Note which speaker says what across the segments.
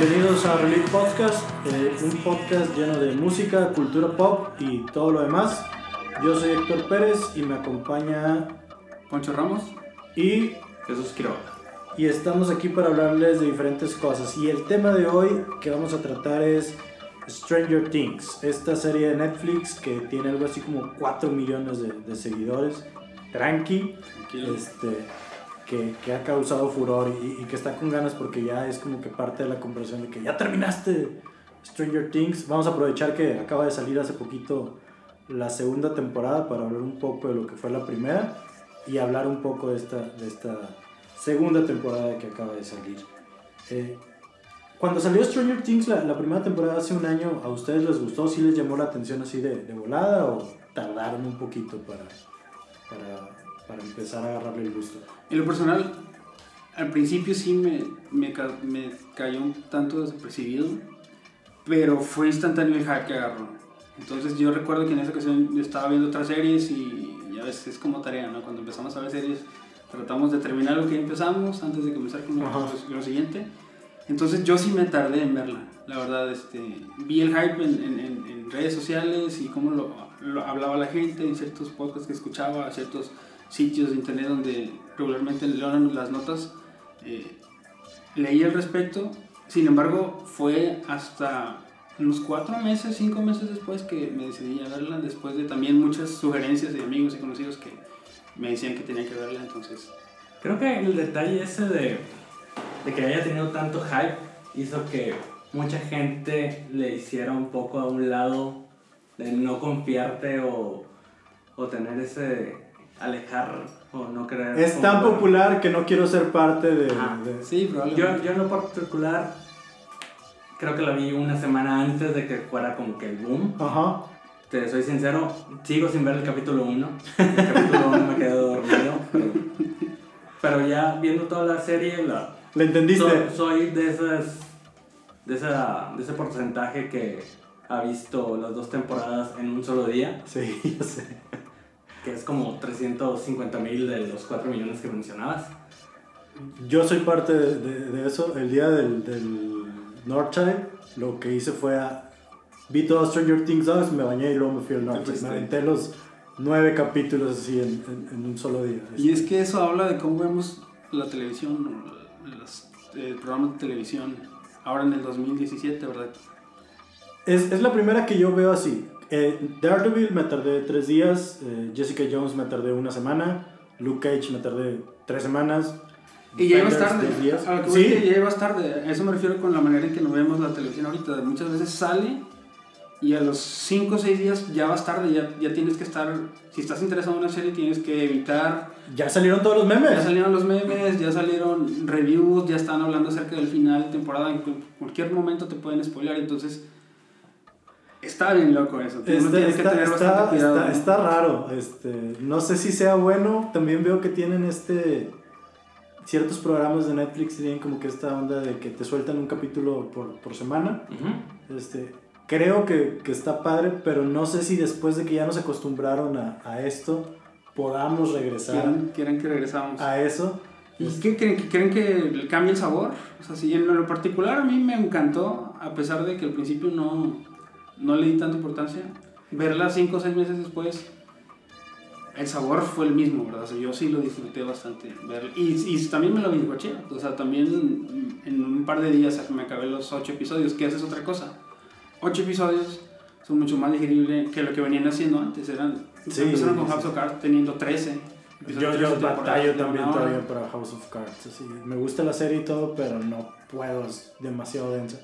Speaker 1: bienvenidos a Relief Podcast, eh, un podcast lleno de música, cultura pop y todo lo demás. Yo soy Héctor Pérez y me acompaña
Speaker 2: Poncho Ramos
Speaker 1: y
Speaker 2: Jesús Quiroga.
Speaker 1: Y estamos aquí para hablarles de diferentes cosas. Y el tema de hoy que vamos a tratar es Stranger Things, esta serie de Netflix que tiene algo así como 4 millones de, de seguidores. Tranqui.
Speaker 2: Tranquilo.
Speaker 1: Este, que, ha causado furor y, que está con ganas porque ya es como que parte de la conversación de que ya terminaste Stranger Things. Vamos a aprovechar que acaba de salir hace poquito la segunda temporada para hablar un poco de lo que fue la primera y hablar un poco de esta, de esta segunda temporada que acaba de salir. Eh, cuando salió Stranger Things la, primera temporada hace un año, ¿a ustedes les gustó? ¿Sí les llamó la atención así de, de volada o tardaron un poquito para para empezar a agarrarle el gusto.
Speaker 2: En lo personal, al principio sí me, me, me cayó un tanto desapercibido, pero fue instantáneo el hype que agarró. Entonces yo recuerdo que en esa ocasión yo estaba viendo otras series y ya ves, es como tarea, ¿no? Cuando empezamos a ver series, tratamos de terminar lo que empezamos antes de comenzar con lo, lo, siguiente. Entonces yo sí me tardé en verla, la verdad. Este, vi el hype en, en, en redes sociales y cómo lo, lo, hablaba la gente, en ciertos podcasts que escuchaba, ciertos sitios de internet donde regularmente lean las notas, eh, leí al respecto. Sin embargo, fue hasta unos cuatro meses, cinco meses después que me decidí a verla, después de también muchas sugerencias de amigos y conocidos que me decían que tenía que verla, entonces...
Speaker 3: Creo que el detalle ese de, de que haya tenido tanto hype hizo que mucha gente le hiciera un poco a un lado de no confiarte o, o tener ese alejar o no creer.
Speaker 1: Es tan popular que no quiero ser parte de. de...
Speaker 2: Sí,
Speaker 3: probablemente. Yo, yo en lo particular creo que la vi una semana antes de que fuera como que el boom.
Speaker 1: Ajá.
Speaker 3: Te soy sincero, sigo sin ver el capítulo 1. El capítulo 1 me quedé dormido. Pero, pero, ya viendo toda la serie, la.
Speaker 1: ¿Le entendiste?
Speaker 3: Soy, soy de esas. De, esa, de ese porcentaje que ha visto las dos temporadas en un solo día.
Speaker 1: Sí, yo sé
Speaker 3: que es como 350 mil de los 4 millones que mencionabas.
Speaker 1: Yo soy parte de, de, de eso. El día del, del Northside, lo que hice fue a, vi todo Stranger Things 2, me bañé y luego me fui al Northside. Me aventé los nueve capítulos así en, en, en, un solo día.
Speaker 2: Y es que eso habla de cómo vemos la televisión, los eh, programas de televisión, ahora en el 2017, ¿verdad?
Speaker 1: Es, es la primera que yo veo así. Eh, Daredevil me tardé tres días, eh, Jessica Jones me tardé una semana, Luke Cage me tardé tres semanas.
Speaker 2: Y ya ibas tarde. Días. A lo que ¿Sí? ya ibas tarde. A eso me refiero con la manera en que nos vemos la televisión ahorita. Muchas veces sale y a los 5 o 6 días ya vas tarde, ya, ya tienes que estar, si estás interesado en una serie tienes que evitar...
Speaker 1: Ya salieron todos los memes.
Speaker 2: Ya salieron los memes, ya salieron reviews, ya están hablando acerca del final de temporada, en cualquier momento te pueden spoiler, entonces Está bien loco eso.
Speaker 1: Está, está, está, está, está, raro. Este, no sé si sea bueno. También veo que tienen este. Ciertos programas de Netflix tienen como que esta onda de que te sueltan un capítulo por, por semana. Uh -huh. este, creo que, que, está padre, pero no sé si después de que ya nos acostumbraron a, a esto, podamos regresar.
Speaker 2: ¿Quieren, quieren que regresamos?
Speaker 1: A eso.
Speaker 2: ¿Y qué creen? ¿Que creen que cambie el sabor? O sea, si en lo particular a mí me encantó, a pesar de que al principio no, no le di tanta importancia. Verla cinco o seis meses después, el sabor fue el mismo, ¿verdad? O sea, yo sí lo disfruté bastante. Verla. Y, y también me lo bingoché. O sea, también en un par de días me acabé los ocho episodios, que es otra cosa. Ocho episodios son mucho más digeribles que lo que venían haciendo antes. Eran,
Speaker 1: sí,
Speaker 2: empezaron con
Speaker 1: sí.
Speaker 2: House of Cards teniendo 13.
Speaker 1: Yo, yo batallo también todavía para House of Cards. Así, me gusta la serie y todo, pero no puedo, es demasiado densa.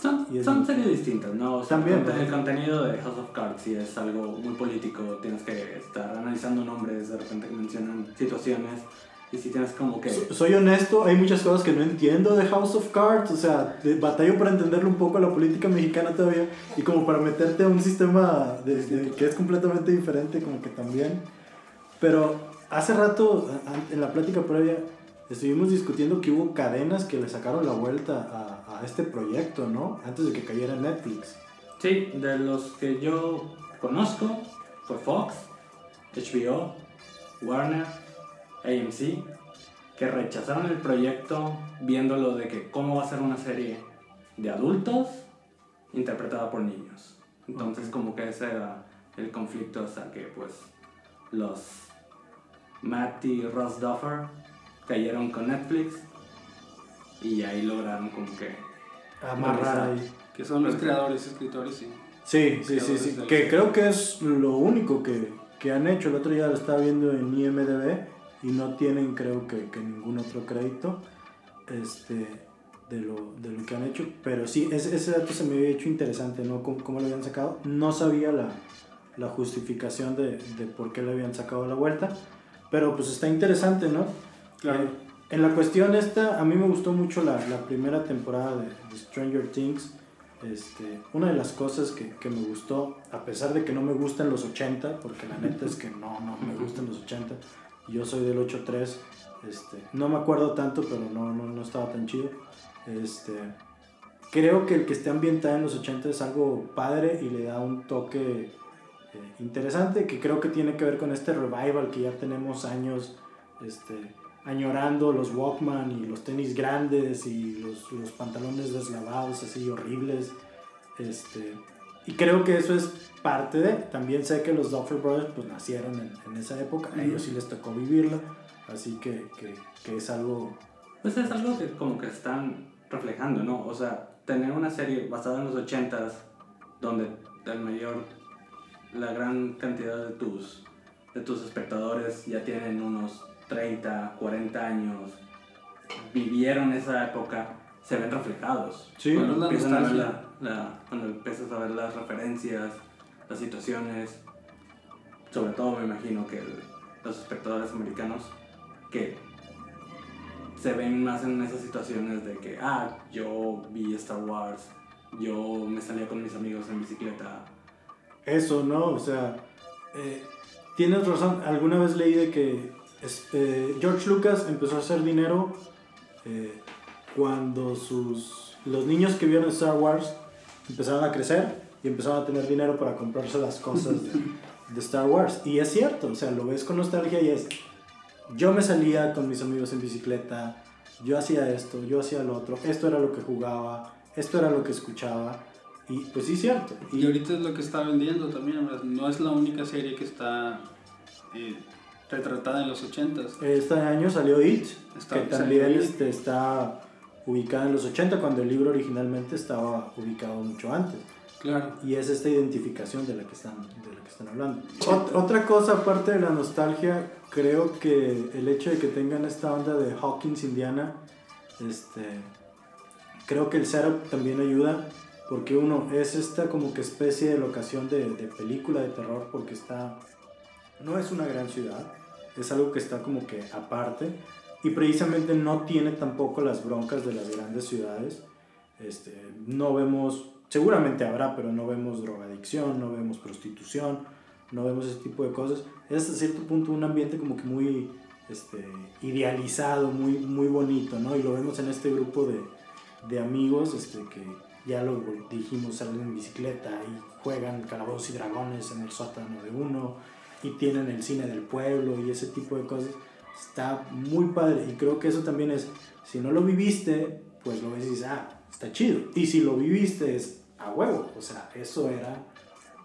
Speaker 3: Son, son series distintas, ¿no? O
Speaker 1: sea, También.
Speaker 3: El, el contenido de House of Cards sí es algo muy político, tienes que estar analizando nombres, de repente que mencionan situaciones, y si tienes como que...
Speaker 1: So, soy honesto, hay muchas cosas que no entiendo de House of Cards, o sea, batallo para entenderle un poco a la política mexicana todavía, y como para meterte a un sistema de, de, que es completamente diferente, como que también. Pero hace rato, en la plática previa, estuvimos discutiendo que hubo cadenas que le sacaron la vuelta a, a, este proyecto, ¿no? Antes de que cayera Netflix.
Speaker 3: Sí, de los que yo conozco fue Fox, HBO, Warner, AMC, que rechazaron el proyecto viéndolo de que cómo va a ser una serie de adultos interpretada por niños. Entonces como que ese era el conflicto hasta que pues los Matt y Ross Duffer cayeron con Netflix y ahí lograron como que
Speaker 1: Amarrar ahí.
Speaker 2: Que son los creadores, escritores, sí.
Speaker 1: Sí, sí, sí, sí. Que creo que es lo único que, que han hecho. El otro día lo estaba viendo en IMDB y no tienen, creo que, que ningún otro crédito este, de, lo, de lo que han hecho. Pero sí, ese, ese dato se me había hecho interesante, ¿no? ¿Cómo, cómo lo habían sacado? No sabía la, la justificación de, de por qué le habían sacado la vuelta. Pero pues está interesante, ¿no?
Speaker 2: Claro.
Speaker 1: Eh, en la cuestión esta, a mí me gustó mucho la, la primera temporada de, Stranger Things. Este, una de las cosas que, que me gustó, a pesar de que no me gustan los 80, porque la neta es que no, no me gustan los 80, yo soy del 8-3, este, no me acuerdo tanto, pero no, no, no estaba tan chido. Este, creo que el que esté ambientado en los 80 es algo padre y le da un toque eh, interesante que creo que tiene que ver con este revival que ya tenemos años este, añorando los Walkman y los tenis grandes y los, los pantalones deslavados así horribles. Este, y creo que eso es parte de. También sé que los Duffer Brothers pues, nacieron en, en esa época, a ellos sí les tocó vivirla, así que, que, que es algo.
Speaker 3: Pues es algo que como que están reflejando, ¿no? O sea, tener una serie basada en los 80s donde el mayor, la gran cantidad de tus, de tus espectadores ya tienen unos 30, 40 años, vivieron esa época, se ven reflejados.
Speaker 1: Sí,
Speaker 3: cuando,
Speaker 2: la
Speaker 3: empiezan a ver la,
Speaker 2: nostalgia.
Speaker 3: la- cuando empiezas a ver las referencias, las situaciones, sobre todo me imagino que el- los espectadores americanos que se ven más en esas situaciones de que, ah, yo vi Star Wars, yo me salía con mis amigos en bicicleta.
Speaker 1: Eso, ¿no? O sea, eh, tienes razón. Alguna vez leí de que este, George Lucas empezó a hacer dinero eh, cuando sus, los niños que vieron Star Wars empezaron a crecer y empezaron a tener dinero para comprarse las cosas de, Star Wars. Y es cierto, o sea, lo ves con nostalgia y es, yo me salía con mis amigos en bicicleta, yo hacía esto, yo hacía lo otro, esto era lo que jugaba, esto era lo que escuchaba. Y pues sí, cierto.
Speaker 2: Y ahorita es lo que está vendiendo también, no es la única serie que está eh, retratada en los 80s.
Speaker 1: Este año salió It,
Speaker 2: Está-
Speaker 1: que también este, está ubicada en los 80, cuando el libro originalmente estaba ubicado mucho antes.
Speaker 2: Claro.
Speaker 1: Y es esta identificación de la que están, de la que están hablando. Ot- otra cosa, aparte de la nostalgia, creo que el hecho de que tengan esta onda de Hawkins, Indiana, este, creo que el setup también ayuda, porque uno es esta como que especie de locación de, de película de terror, porque está, no es una gran ciudad, es algo que está como que aparte, y precisamente no tiene tampoco las broncas de las grandes ciudades. Este, no vemos, seguramente habrá, pero no vemos drogadicción, no vemos prostitución, no vemos ese tipo de cosas. Es hasta cierto punto un ambiente como que muy este, idealizado, muy, muy bonito, ¿no? Y lo vemos en este grupo de, de amigos este, que ya lo dijimos, salen en bicicleta y juegan calabozos y dragones en el sótano de uno y tienen el cine del pueblo y ese tipo de cosas. Está muy padre y creo que eso también es, si no lo viviste, pues lo ves y dices, ah, está chido. Y si lo viviste es a huevo, o sea, eso era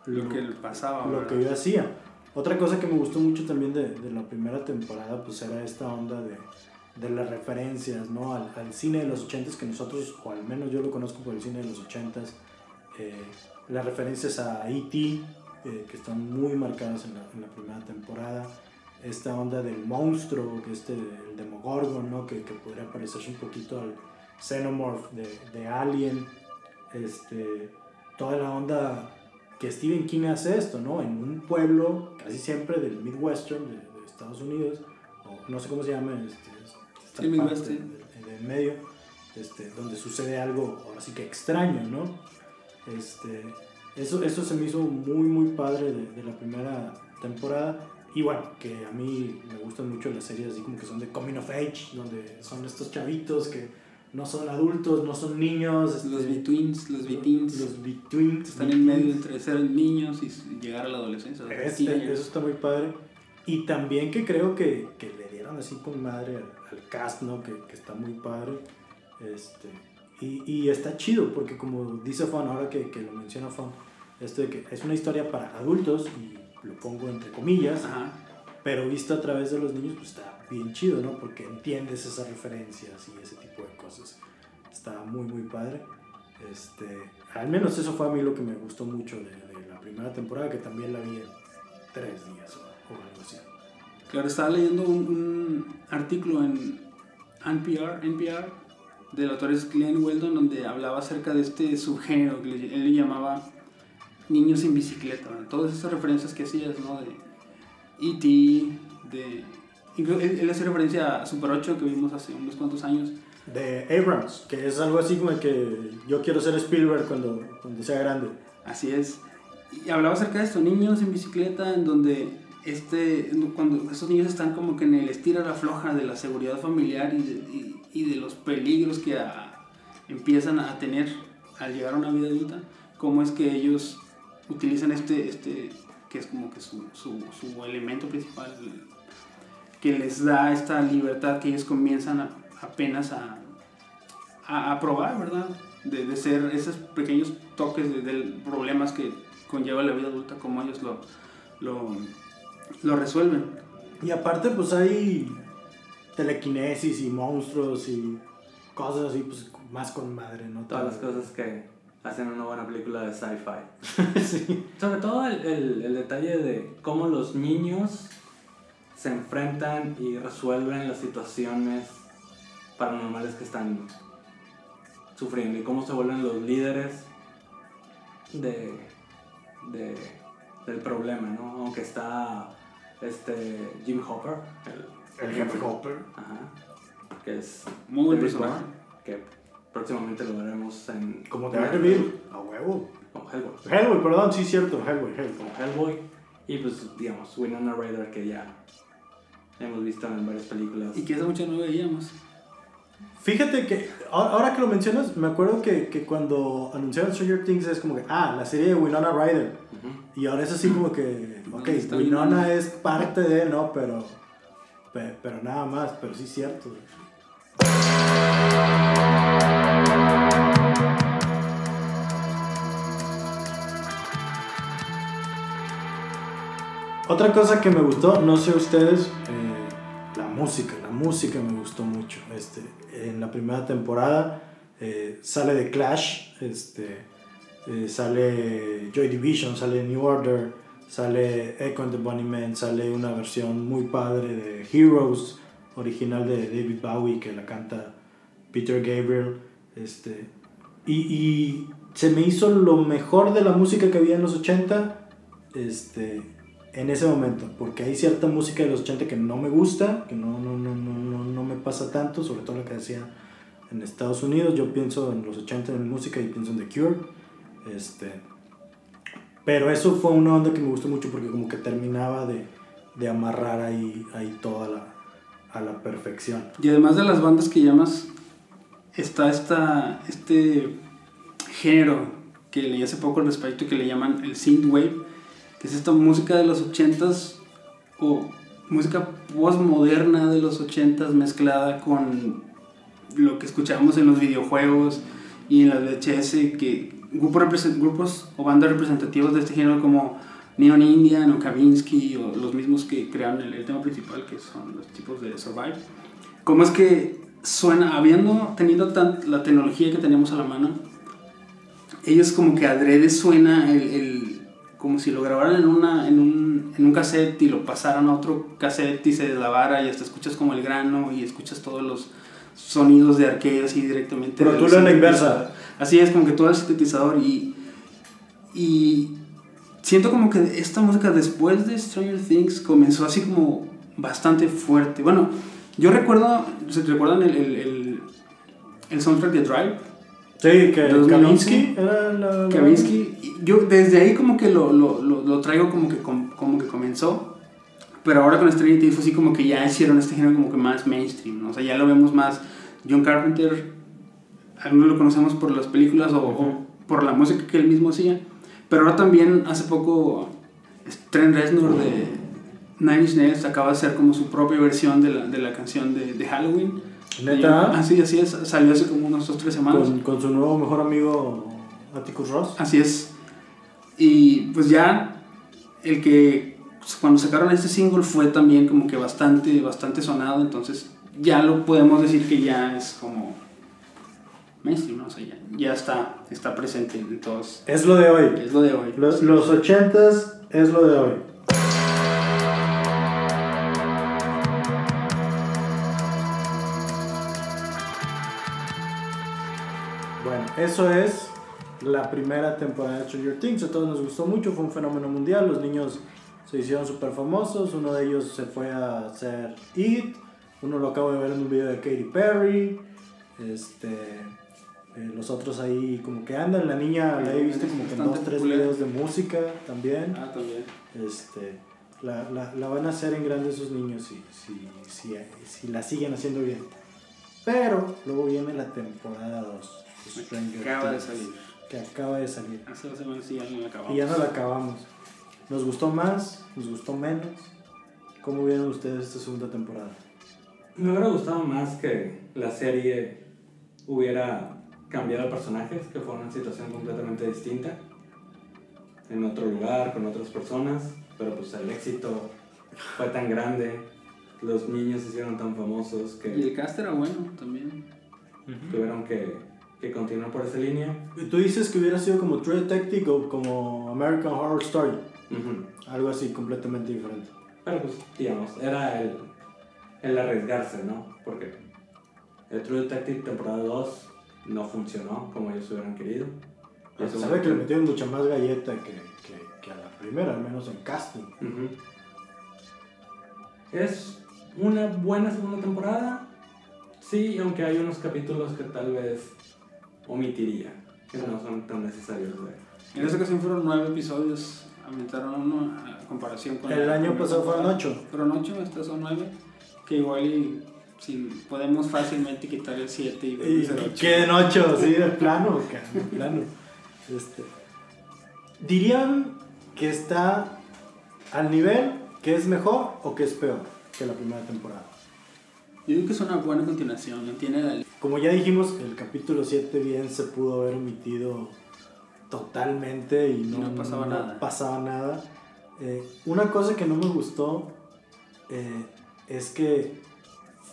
Speaker 2: Lo que le pasaba.
Speaker 1: lo
Speaker 2: ¿verdad?
Speaker 1: que yo hacía. Otra cosa que me gustó mucho también de, de la primera temporada, pues era esta onda de, de las referencias, ¿no? Al, al cine de los 80s, que nosotros, o al menos yo lo conozco por el cine de los 80s, eh, las referencias a E.T., eh, que están muy marcadas en la, en la primera temporada, esta onda del monstruo, que este, el Demogorgon, ¿no? Que, que podría parecerse un poquito al Xenomorph de, de Alien, este, toda la onda que Stephen King hace esto, ¿no? En un pueblo casi siempre del Midwestern de, de Estados Unidos, o no sé cómo se llama, este, esta
Speaker 2: Sí,
Speaker 1: parte
Speaker 2: Midwestern.
Speaker 1: del, del medio, este, donde sucede algo ahora sí que extraño, ¿no? Este, eso, eso se me hizo muy, muy padre de, de la primera temporada. Y bueno, que a mí me gustan mucho las series así como que son de coming of age, donde son estos chavitos que no son adultos, no son niños.
Speaker 2: Los
Speaker 1: este,
Speaker 2: B-Twins, los B-Teens.
Speaker 1: Los B-Twins.
Speaker 2: Están en medio entre ser niños y llegar a la adolescencia. los
Speaker 1: Este, eso está muy padre. Y también que creo que, que le dieron así con madre al, al cast, ¿no? Que, que está muy padre. Este, Y, y está chido, porque como dice Fon, ahora que, que lo menciona Fon, esto de que es una historia para adultos, y lo pongo entre comillas,
Speaker 2: Ajá.
Speaker 1: pero visto a través de los niños, pues está bien chido, ¿no? Porque entiendes esas referencias y ese tipo de cosas. Está muy, muy padre. Este, al menos eso fue a mí lo que me gustó mucho de, de la primera temporada, que también la vi en tres días o, o algo así.
Speaker 2: Claro, estaba leyendo un, un artículo en NPR, NPR del autor es Glenn Weldon donde hablaba acerca de este subgénero que él le llamaba niños en bicicleta. ¿no? Todas esas referencias que hacías, ¿no? De E.T., de... inclu- Él, él hace referencia a Super 8 que vimos hace unos cuantos años.
Speaker 1: De Abrams, que es algo así como que yo quiero ser Spielberg cuando, cuando sea grande.
Speaker 2: Así es. Y hablaba acerca de esto, niños en bicicleta, en donde este, cuando estos niños están como que en el estira la floja de la seguridad familiar y de, y, y de los peligros que empiezan a tener al llegar a una vida adulta, cómo es que ellos utilizan este, este que es como que su, su, su elemento principal, que les da esta libertad que ellos comienzan apenas a, a, probar, ¿verdad? De, de ser esos pequeños toques de, de problemas que conlleva la vida adulta, como ellos lo, lo, lo resuelven.
Speaker 1: Y aparte, pues hay telequinesis y monstruos y cosas así, pues más con madre, ¿no?
Speaker 3: Todas las cosas que hacen una buena película de sci-fi.
Speaker 1: sí.
Speaker 3: Sobre todo el, el, el detalle de cómo los niños se enfrentan y resuelven las situaciones paranormales que están sufriendo y cómo se vuelven los líderes de, de- del problema, ¿no? Aunque está este Jim Hopper, el,
Speaker 1: El jefe Hopper.
Speaker 3: ajá, que es
Speaker 2: Muy buen personaje.
Speaker 3: Que próximamente lo veremos en
Speaker 1: Como Daredevil, a huevo.
Speaker 3: como Hellboy.
Speaker 1: Hellboy, perdón, sí, cierto, Hellboy, Hellboy.
Speaker 3: como Hellboy y pues digamos Winona Ryder que ya hemos visto en varias películas
Speaker 2: Y que hace mucho no veíamos.
Speaker 1: Fíjate que ahora que lo mencionas, me acuerdo que, que cuando anunciaron Stranger Things es como que, ah, la serie de Winona Ryder.
Speaker 3: Ujú.
Speaker 1: Y ahora es así como que, ok,
Speaker 2: ¿Dónde está
Speaker 1: Winona
Speaker 2: Winona?
Speaker 1: es parte de, ¿no? Pero, pe- pero nada más, pero sí es cierto. Otra cosa que me gustó, no sé ustedes, eh, la música, la música me gustó mucho. Este, en la primera temporada eh, sale The Clash, este, eh, sale Joy Division, sale New Order, sale Echo and the Bunnymen, sale una versión muy padre de Heroes, original de David Bowie, que la canta Peter Gabriel. Este, y, y se me hizo lo mejor de la música que había en los 80 este, en ese momento, porque hay cierta música de los 80 que no me gusta, que no, no, no, no, no, me pasa tanto, sobre todo la que hacía en Estados Unidos. Yo pienso en los 80 en música y pienso en The Cure. Este, pero eso fue una onda que me gustó mucho porque como que terminaba de, de amarrar ahí, ahí toda la, a la perfección.
Speaker 2: Y además de las bandas que llamas, está esta, este género que leí hace poco al respecto que le llaman el synthwave, que es esta música de los 80s o música postmoderna de los 80s mezclada con lo que escuchábamos en los videojuegos y en las VHS, que grupos, grupos o bandas representativos de este género como Neon Indian o Kavinsky o los mismos que crearon el, el tema principal que son los tipos de Survive. ¿Cómo es que suena, habiendo, teniendo tan, la tecnología que tenemos a la mano, ellos como que adrede suena el, el- como si lo grabaran en, una, en, un, en un cassette y lo pasaran a otro cassette y se deslavara y hasta escuchas como el grano y escuchas todos los sonidos de arcade así directamente.
Speaker 1: Pero tú lo en la inversa.
Speaker 2: Así es, como que todo el sintetizador y, y siento como que esta música después de Stranger Things comenzó así como bastante fuerte. Bueno, yo recuerdo, ¿se recuerdan el, el, el, el soundtrack de Drive?
Speaker 1: Sí, que
Speaker 2: 2011.
Speaker 1: Kavinsky era la...
Speaker 2: Kavinsky, yo desde ahí como que lo, lo, lo, lo traigo como que, com- como que comenzó, pero ahora con Stranger Things fue así como que ya hicieron este género como que más mainstream, ¿no? o sea, ya lo vemos más. John Carpenter, algunos lo conocemos por las películas o, o por la música que él mismo hacía, pero ahora también hace poco Trent Reznor de Nine Inch Nails acaba de hacer como su propia versión de la, de la canción de, de Halloween.
Speaker 1: ¿Neta?
Speaker 2: Así, así es. Salió hace como unos dos, tres semanas.
Speaker 1: Con, con su nuevo mejor amigo Atticus Ross.
Speaker 2: Así es. Y pues ya el que cuando sacaron este single fue también como que bastante, bastante sonado, entonces ya lo podemos decir que ya es como mainstream, ¿no? O sea, ya, ya está, está presente en todos.
Speaker 1: Es lo de hoy.
Speaker 2: Es lo de hoy.
Speaker 1: Los, los 80s es lo de hoy. Bueno, eso es la primera temporada de Stranger Things. A todos nos gustó mucho, fue un fenómeno mundial. Los niños se hicieron súper famosos. Uno de ellos se fue a hacer It. Uno lo acabo de ver en un video de Katy Perry. Este, eh, los otros ahí como que andan. La niña la he visto como que en dos, tres
Speaker 2: popular.
Speaker 1: videos de música también.
Speaker 2: Ah, también.
Speaker 1: Este, la, la, la van a hacer en grande esos niños si, si, si, si la siguen haciendo bien. Pero luego viene la temporada 2 de Stranger
Speaker 2: Acaba de
Speaker 1: Things,
Speaker 2: salir.
Speaker 1: Que acaba de salir.
Speaker 2: Hace dos semanas sí ya no acabamos.
Speaker 1: Y ya no la acabamos. ¿Nos gustó más? ¿Nos gustó menos? ¿Cómo vieron ustedes esta segunda temporada?
Speaker 3: Me hubiera gustado más que la serie hubiera cambiado personajes, que fuera una situación completamente distinta, en otro lugar, con otras personas, pero pues el éxito fue tan grande, los niños se hicieron tan famosos
Speaker 2: Y el
Speaker 3: que
Speaker 2: cast era bueno también.
Speaker 3: tuvieron que, que continuar por esa línea.
Speaker 1: Tú dices que hubiera sido como True Detective o como American Horror Story.
Speaker 3: Ujú.
Speaker 1: Algo así completamente diferente.
Speaker 3: Pero pues, digamos, era el, el arriesgarse, ¿no? Porque el True Detective temporada 2 no funcionó como ellos hubieran querido. Y eso-
Speaker 1: Sabe que le metieron mucha más galleta que, que, que a la primera, al menos en casting.
Speaker 3: Ujú. Es una buena segunda temporada. Sí, aunque hay unos capítulos que tal vez omitiría, que no son tan necesarios de ver.
Speaker 2: En esta ocasión fueron nueve episodios. Aumentaron uno a comparación con
Speaker 1: El
Speaker 2: la
Speaker 1: año pasado fueron ocho.
Speaker 2: Fueron ocho, estas son nueve. Que igual y si podemos fácilmente quitar el 7 y,
Speaker 1: Y
Speaker 2: hacer ocho.
Speaker 1: queden ocho, sí, de plano, de plano. Este, ¿Dirían que está al nivel, que es mejor o que es peor que la primera temporada?
Speaker 2: Yo digo que es una buena continuación. no Tiene la
Speaker 1: Como ya dijimos, el capítulo 7 bien se pudo haber omitido totalmente y no,
Speaker 2: no pasaba nada.
Speaker 1: pasaba nada. Eh, una cosa que no me gustó eh, es que,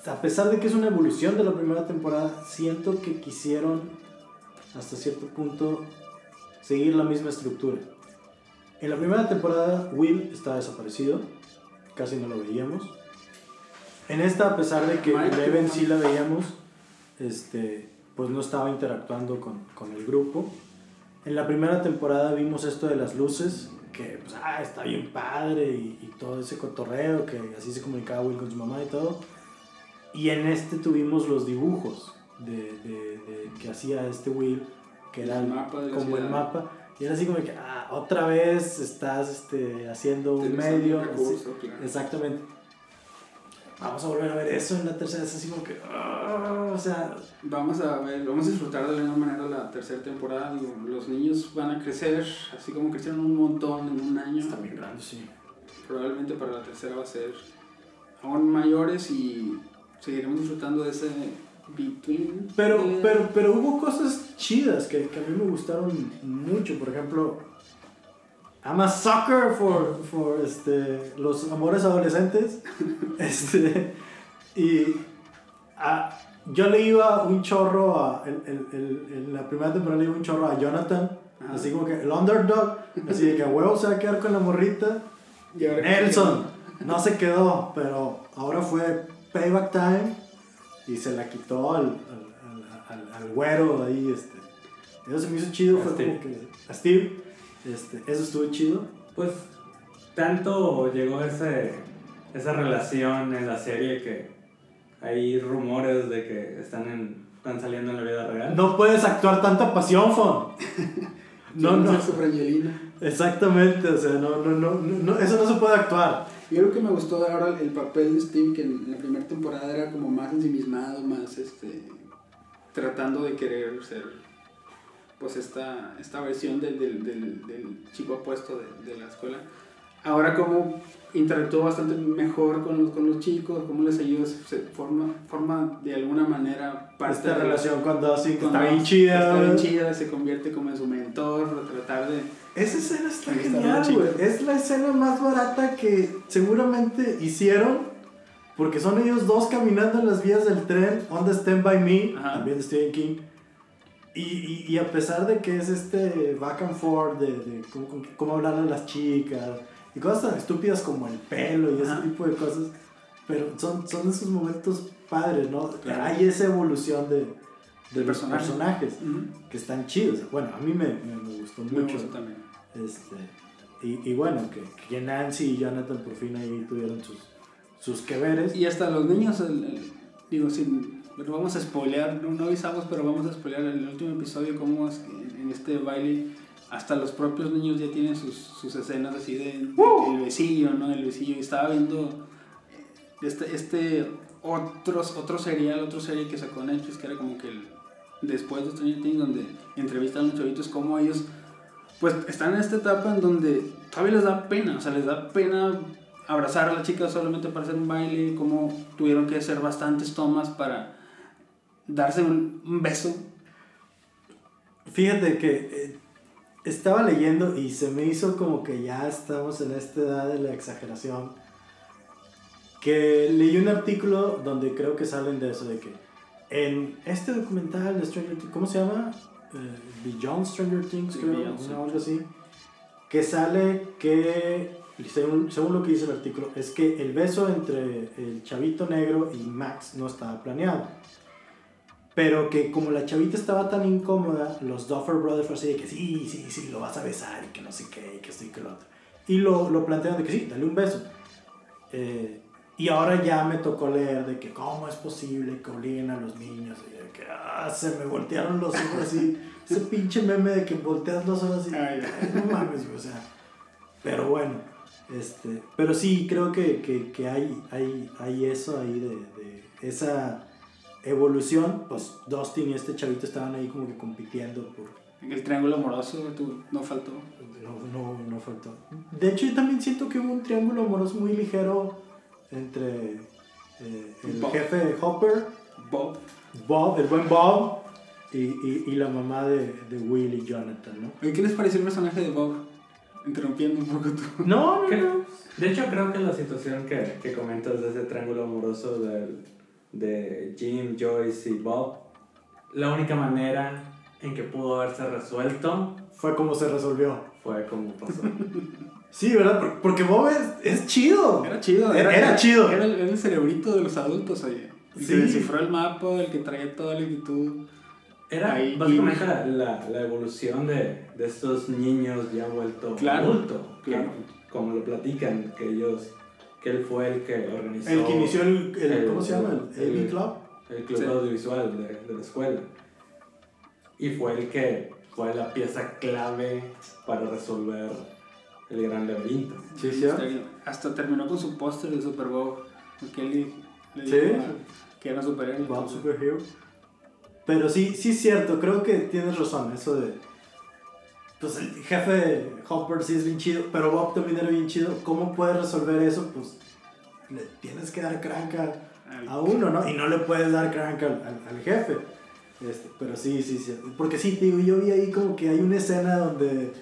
Speaker 1: a pesar de que es una evolución de la primera temporada, siento que quisieron, hasta cierto punto, seguir la misma estructura. En la primera temporada, Will está desaparecido, casi no lo veíamos. En esta, a pesar de que Eleven sí la veíamos, este, pues no estaba interactuando con, con el grupo. En la primera temporada vimos esto de las luces, que pues, ah, está bien padre y, y todo ese cotorreo, que así se comunicaba Will con su mamá y todo. Y en este tuvimos los dibujos de, de- de- que hacía este Will, que
Speaker 2: El
Speaker 1: eran
Speaker 2: mapa
Speaker 1: como el mapa. Y era así como que, ah, otra vez estás este, haciendo un medio.
Speaker 2: un recurso, claro.
Speaker 1: Exactamente. Vamos a volver a ver eso en la tercera. Es así como que, ah, o sea,
Speaker 2: Vamos a ver, vamos a disfrutar de la misma manera la tercera temporada. Digo, los niños van a crecer, así como crecieron un montón en un año.
Speaker 1: está bien grande, sí.
Speaker 2: Probablemente para la tercera va a ser aún mayores y seguiremos disfrutando de ese between.
Speaker 1: Pero, pero, pero hubo cosas chidas que, que a mí me gustaron mucho. Por ejemplo, I'm a sucker for, for este, los amores adolescentes. este, y a- yo le iba un chorro a. el- el- el- en la primera temporada le iba un chorro a Jonathan.
Speaker 2: Ajá.
Speaker 1: Así como que el underdog. Así de que a huevo se va a quedar con la morrita. Nelson no se quedó, pero ahora fue payback time y se la quitó al, al, al, al- al güero ahí. Este. Eso se me hizo chido,
Speaker 3: A
Speaker 1: fue
Speaker 3: Steve.
Speaker 1: como que. A Steve. Este, eso estuvo chido.
Speaker 3: Pues tanto llegó ese, esa relación en la serie que hay rumores de que están, en, están saliendo en la vida real.
Speaker 1: No puedes actuar tanta pasión, Fon. No, no. Exactamente, o sea, no, no, no, no, eso no se puede actuar.
Speaker 2: Yo creo que me gustó ahora el papel de Steve, que en la primera temporada era como más ensimismado, más este. tratando de querer ser. pues esta, esta versión del, del, del, del chico apuesto de, de la escuela. ahora cómo interactuó bastante mejor con los, con los chicos, cómo les ayudó, se forma, forma de alguna manera
Speaker 1: parte Esta de relación con
Speaker 2: que está bien chida. Está bien chida, se convierte como en su mentor, tratar de...
Speaker 1: Esa escena está genial, güey. Es la escena más barata que seguramente hicieron. Porque son ellos dos caminando en las vías del tren, On the Stand By Me, también de Stephen King. Y, y, y, a pesar de que es este back and forth de, de cómo, cómo hablar a las chicas, y cosas tan estúpidas como el pelo y ese tipo de cosas. Pero son, son esos momentos padres, ¿no? Hay esa evolución de, de personajes que están chidos. Bueno, a mí me, me, gustó mucho.
Speaker 2: también.
Speaker 1: Este, y, y, bueno, que, que, Nancy y Jonathan por fin ahí tuvieron sus, sus que veres.
Speaker 2: Y hasta los niños, digo, sin, bueno, vamos a spoilear, no, no, avisamos, pero vamos a spoilear el último episodio, cómo es en este baile hasta los propios niños ya tienen sus, sus escenas así de, el besillo, ¿no? El besillo. Y estaba viendo este, este otros, otro serial, otro serie que sacó Netflix, que era como que el, después de Stranger Things, donde entrevistan a los chavitos, como ellos, pues están en esta etapa en donde todavía les da pena, o sea, les da pena abrazar a la chica solamente para hacer un baile, como tuvieron que hacer bastantes tomas para darse un, beso.
Speaker 1: Fíjate que eh, estaba leyendo y se me hizo como que ya estamos en esta edad de la exageración. Que leí un artículo donde creo que salen de eso, de que en este documental de Stranger ¿cómo se llama? Eh, Beyond Stranger Things, creo, o algo así. Que sale que, según, según lo que dice el artículo, es que el beso entre el chavito negro y Max no estaba planeado pero que como la chavita estaba tan incómoda, los Duffer Brothers fue así de que sí, sí, sí, lo vas a besar y que no sé qué, y que esto y que lo otro. Y lo, lo plantean de que sí, dale un beso. Eh, y ahora ya me tocó leer de que cómo es posible que obliguen a los niños. Y de que ah, se me voltearon los ojos así. Ese pinche meme de que volteas los ojos así. Ay, no mames, o sea. Pero bueno, este, pero sí, creo que, que, que hay, hay, hay eso ahí de, de esa evolución, pues Dustin y este chavito estaban ahí como que compitiendo por...
Speaker 2: En el triángulo amoroso no faltó.
Speaker 1: No, no, no faltó. De hecho, yo también siento que hubo un triángulo amoroso muy ligero entre eh, el jefe de Hopper,
Speaker 2: Bob,
Speaker 1: Bob, el buen Bob, y, y, y la mamá de, de, Will y Jonathan, ¿no?
Speaker 2: ¿Qué les pareció el personaje de Bob? Interrumpiendo un poco tú.
Speaker 1: No, no, no.
Speaker 3: De hecho, creo que la situación que, que comentas de ese triángulo amoroso del de Jim, Joyce y Bob, la única manera en que pudo haberse resuelto
Speaker 1: fue como se resolvió.
Speaker 3: Fue como pasó.
Speaker 1: sí, ¿verdad? Porque Bob es, chido.
Speaker 2: Era chido.
Speaker 1: Era, chido.
Speaker 2: Era el, cerebrito de los adultos ahí. El que descifró el mapa, el que traía toda la actitud.
Speaker 3: Era básicamente la, la, evolución de, de, estos niños ya vueltos
Speaker 2: claro,
Speaker 3: adultos.
Speaker 2: Claro.
Speaker 3: como lo platican, que ellos que él fue el que organizó.
Speaker 1: El que inició el, ¿cómo se llama? El, el Club.
Speaker 3: El club audiovisual de, de, la escuela. Y fue el que fue la pieza clave para resolver el gran laberinto.
Speaker 1: Sí, sí.
Speaker 2: Hasta, terminó con su póster de Super Bowl. Que él le
Speaker 1: ¿Sí?
Speaker 2: que era superhéroe.
Speaker 1: Bob Superhero. Pero sí, sí es cierto, creo que tienes razón, eso de pues el jefe Hopper sí es bien chido, pero Bob también era bien chido. ¿Cómo puedes resolver eso? Pues le tienes que dar cranca a uno, ¿no? Y no le puedes dar cranca al, al, jefe. Este, pero sí, sí, sí. Porque sí, digo, yo vi ahí como que hay una escena donde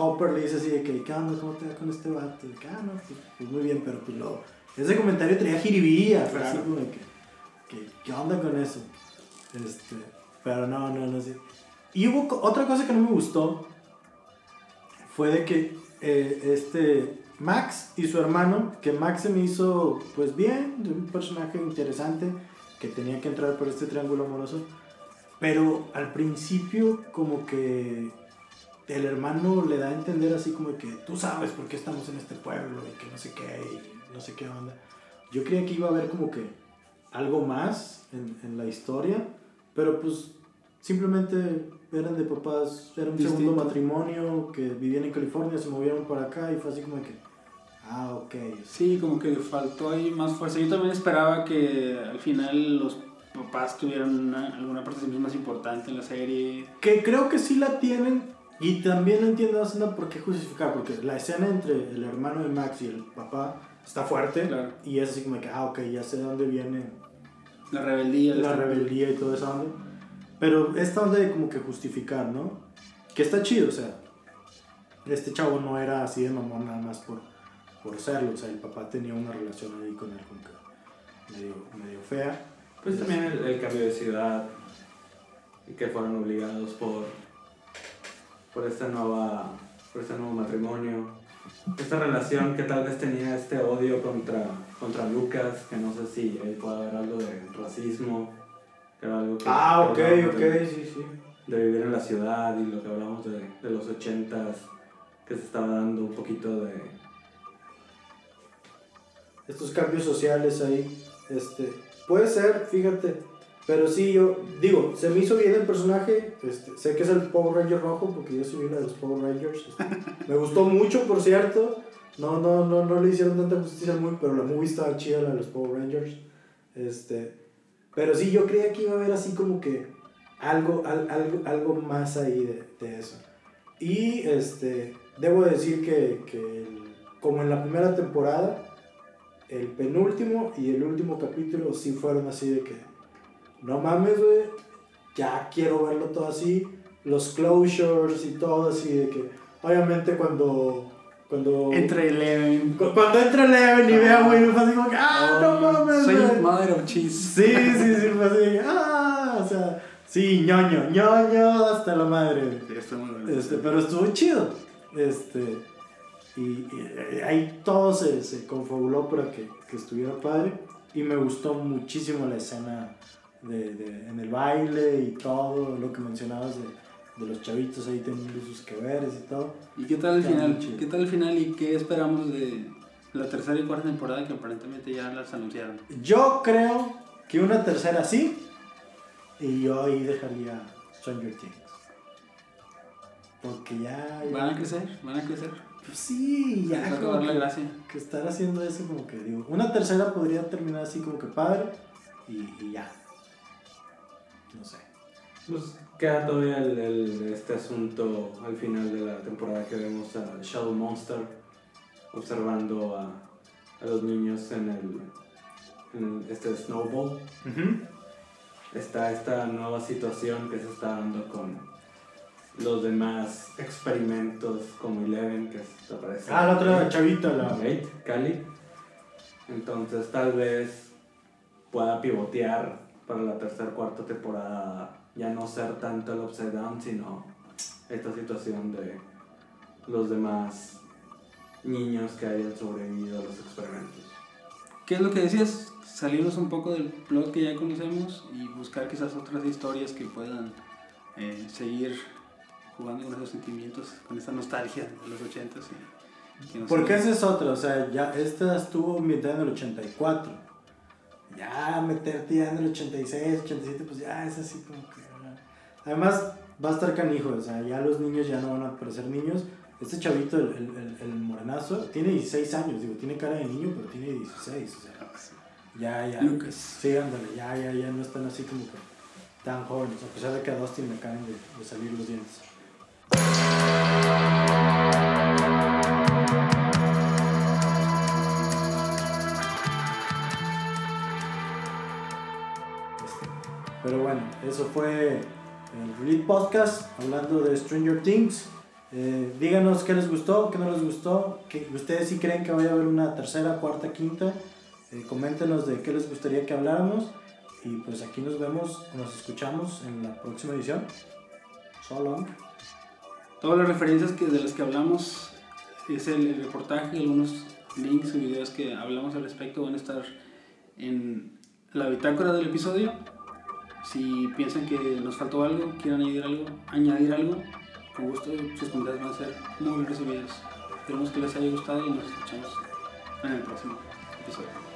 Speaker 1: Hopper le dice así de que, ¿qué onda? ¿Cómo te va con este vato? De que, ah, no, pues, pues, muy bien, pero pues lo, ese comentario traía jiribilla, claro. así como de que, que, ¿qué onda con eso? Este, pero no, no, no, sí. Y hubo otra cosa que no me gustó, fue de que eh, este Max y su hermano, que Max se me hizo pues bien, un personaje interesante que tenía que entrar por este triángulo amoroso, pero al principio como que el hermano le da a entender así como que tú sabes por qué estamos en este pueblo y que no sé qué y no sé qué onda. Yo creía que iba a haber como que algo más en, en la historia, pero pues simplemente eran de papás, era un segundo matrimonio que vivían en California, se movieron para acá y fue así como que, ah, ok.
Speaker 2: Sí, como que faltó ahí más fuerza. Yo también esperaba que al final los papás tuvieran alguna participación más importante en la serie.
Speaker 1: Que creo que sí la tienen, Y también no entiendo no por qué justificar, porque la escena entre el hermano de Max y el papá está fuerte.
Speaker 2: Claro.
Speaker 1: Y es así como que, ah, ok, ya sé de dónde viene
Speaker 2: La rebeldía.
Speaker 1: la rebeldía y todo eso. Pero esta onda de como que justificar, ¿no? Que está chido, o sea. Este chavo no era así de mamón nada más por, por serlo. O sea, el papá tenía una relación ahí con él como que medio, medio fea.
Speaker 3: Pues también el, el cambio de ciudad y que fueron obligados por, por esta nueva por este nuevo matrimonio. Esta relación que tal vez tenía este odio contra, contra Lucas, que no sé si ahí puede haber algo de racismo, que era algo que
Speaker 1: Ah, ok, ok,
Speaker 3: de,
Speaker 1: sí, sí.
Speaker 3: de vivir en la ciudad y lo que hablamos de, de los ochentas, que se estaba dando un poquito de...
Speaker 1: estos cambios sociales ahí. Este, puede ser, fíjate. Pero sí, yo digo, se me hizo bien el personaje. Este, sé que es el Power Ranger rojo porque yo soy una de los Power Rangers. este, me gustó mucho, por cierto. No, no, no, no le hicieron tanta justicia al movie, pero la movie estaba chida, la de los Power Rangers. Este, pero sí, yo creía que iba a haber así como que algo, al- algo, algo más ahí de, de eso. Y este, debo decir que, que el- como en la primera temporada, el penúltimo y el último capítulo sí fueron así de que, no mames, güey, ya quiero verlo todo así, los closures y todo así de que, obviamente cuando, cuando,
Speaker 2: Entre Eleven.
Speaker 1: cu- cuando entra Eleven y ve a Will, fue así como que, ah, no mames,
Speaker 2: Soy
Speaker 1: güey".
Speaker 2: mother of cheese.
Speaker 1: Sí, sí, sí, fue así ah, o sea, sí, ñoño, ñoño hasta la madre.
Speaker 2: Sí, está muy bueno.
Speaker 1: Este, pero estuvo chido. Este, y, y ahí todo se, se confabuló para que, que estuviera padre. Y me gustó muchísimo la escena de, de- en el baile y todo lo que mencionabas de, de los chavitos ahí teniendo sus que veres y todo.
Speaker 2: ¿Y qué tal el
Speaker 1: Está
Speaker 2: final? ¿Qué tal el final y qué esperamos de la tercera y cuarta temporada que aparentemente ya las anunciaron?
Speaker 1: Yo creo que una tercera sí. Y yo ahí dejaría Stranger Things. Porque ya. ya-
Speaker 2: ¿Van a crecer? ¿Van a crecer?
Speaker 1: Pues sí, ya.
Speaker 2: gracia.
Speaker 1: que estar haciendo eso como que digo, una tercera podría terminar así como que padre y, y ya. No sé.
Speaker 3: Pues queda todavía el, el- este asunto al final de la temporada que vemos a Shadow Monster observando a, a los niños en el, en el- este snowball. Está esta nueva situación que se está dando con los demás experimentos como Eleven que se aparece.
Speaker 1: Ah, la otra chavita, la...
Speaker 3: Kate, Cali. Entonces tal vez pueda pivotear para la tercera cuarta temporada, ya no ser tanto el upside down, sino esta situación de los demás niños que hayan sobrevivido a los experimentos.
Speaker 2: ¿Qué es lo que decías? Salirnos un poco del plot que ya conocemos y buscar quizás otras historias que puedan eh, seguir jugando con esos sentimientos, con esa nostalgia de los ochentas. y que nos
Speaker 1: Porque esa es otra, o sea, ya esta estuvo ambientada en el 84. Ya meterte ya en el 86, 87, pues ya es así como que... ah. Además, va a estar canijo, o sea, ya los niños ya no van a parecer niños. Este chavito, el, el, el- morenazo, tiene 16 años, digo, tiene cara de niño, pero tiene 16, o sea, ya, ya.
Speaker 2: Lucas.
Speaker 1: Sí, ándale, ya, ya, ya no están así como que tan jóvenes, a pesar de que a Dustin le acaban de, de salir los dientes. Pero bueno, eso fue el Read Podcast hablando de Stranger Things. Eh, díganos qué les gustó, qué no les gustó, ustedes sí creen que vaya a haber una tercera, cuarta, quinta. Eh, coméntenos de qué les gustaría que habláramos. Y pues aquí nos vemos, nos escuchamos en la próxima edición. So long.
Speaker 2: Todas las referencias que, de las que hablamos es el, el reportaje, algunos links o videos que hablamos al respecto van a estar en la bitácora del episodio. Si piensan que nos faltó algo, quieren añadir algo, añadir algo, con gusto sus comentarios van a ser muy bien recibidos. Esperemos que les haya gustado y nos escuchamos en el próximo episodio.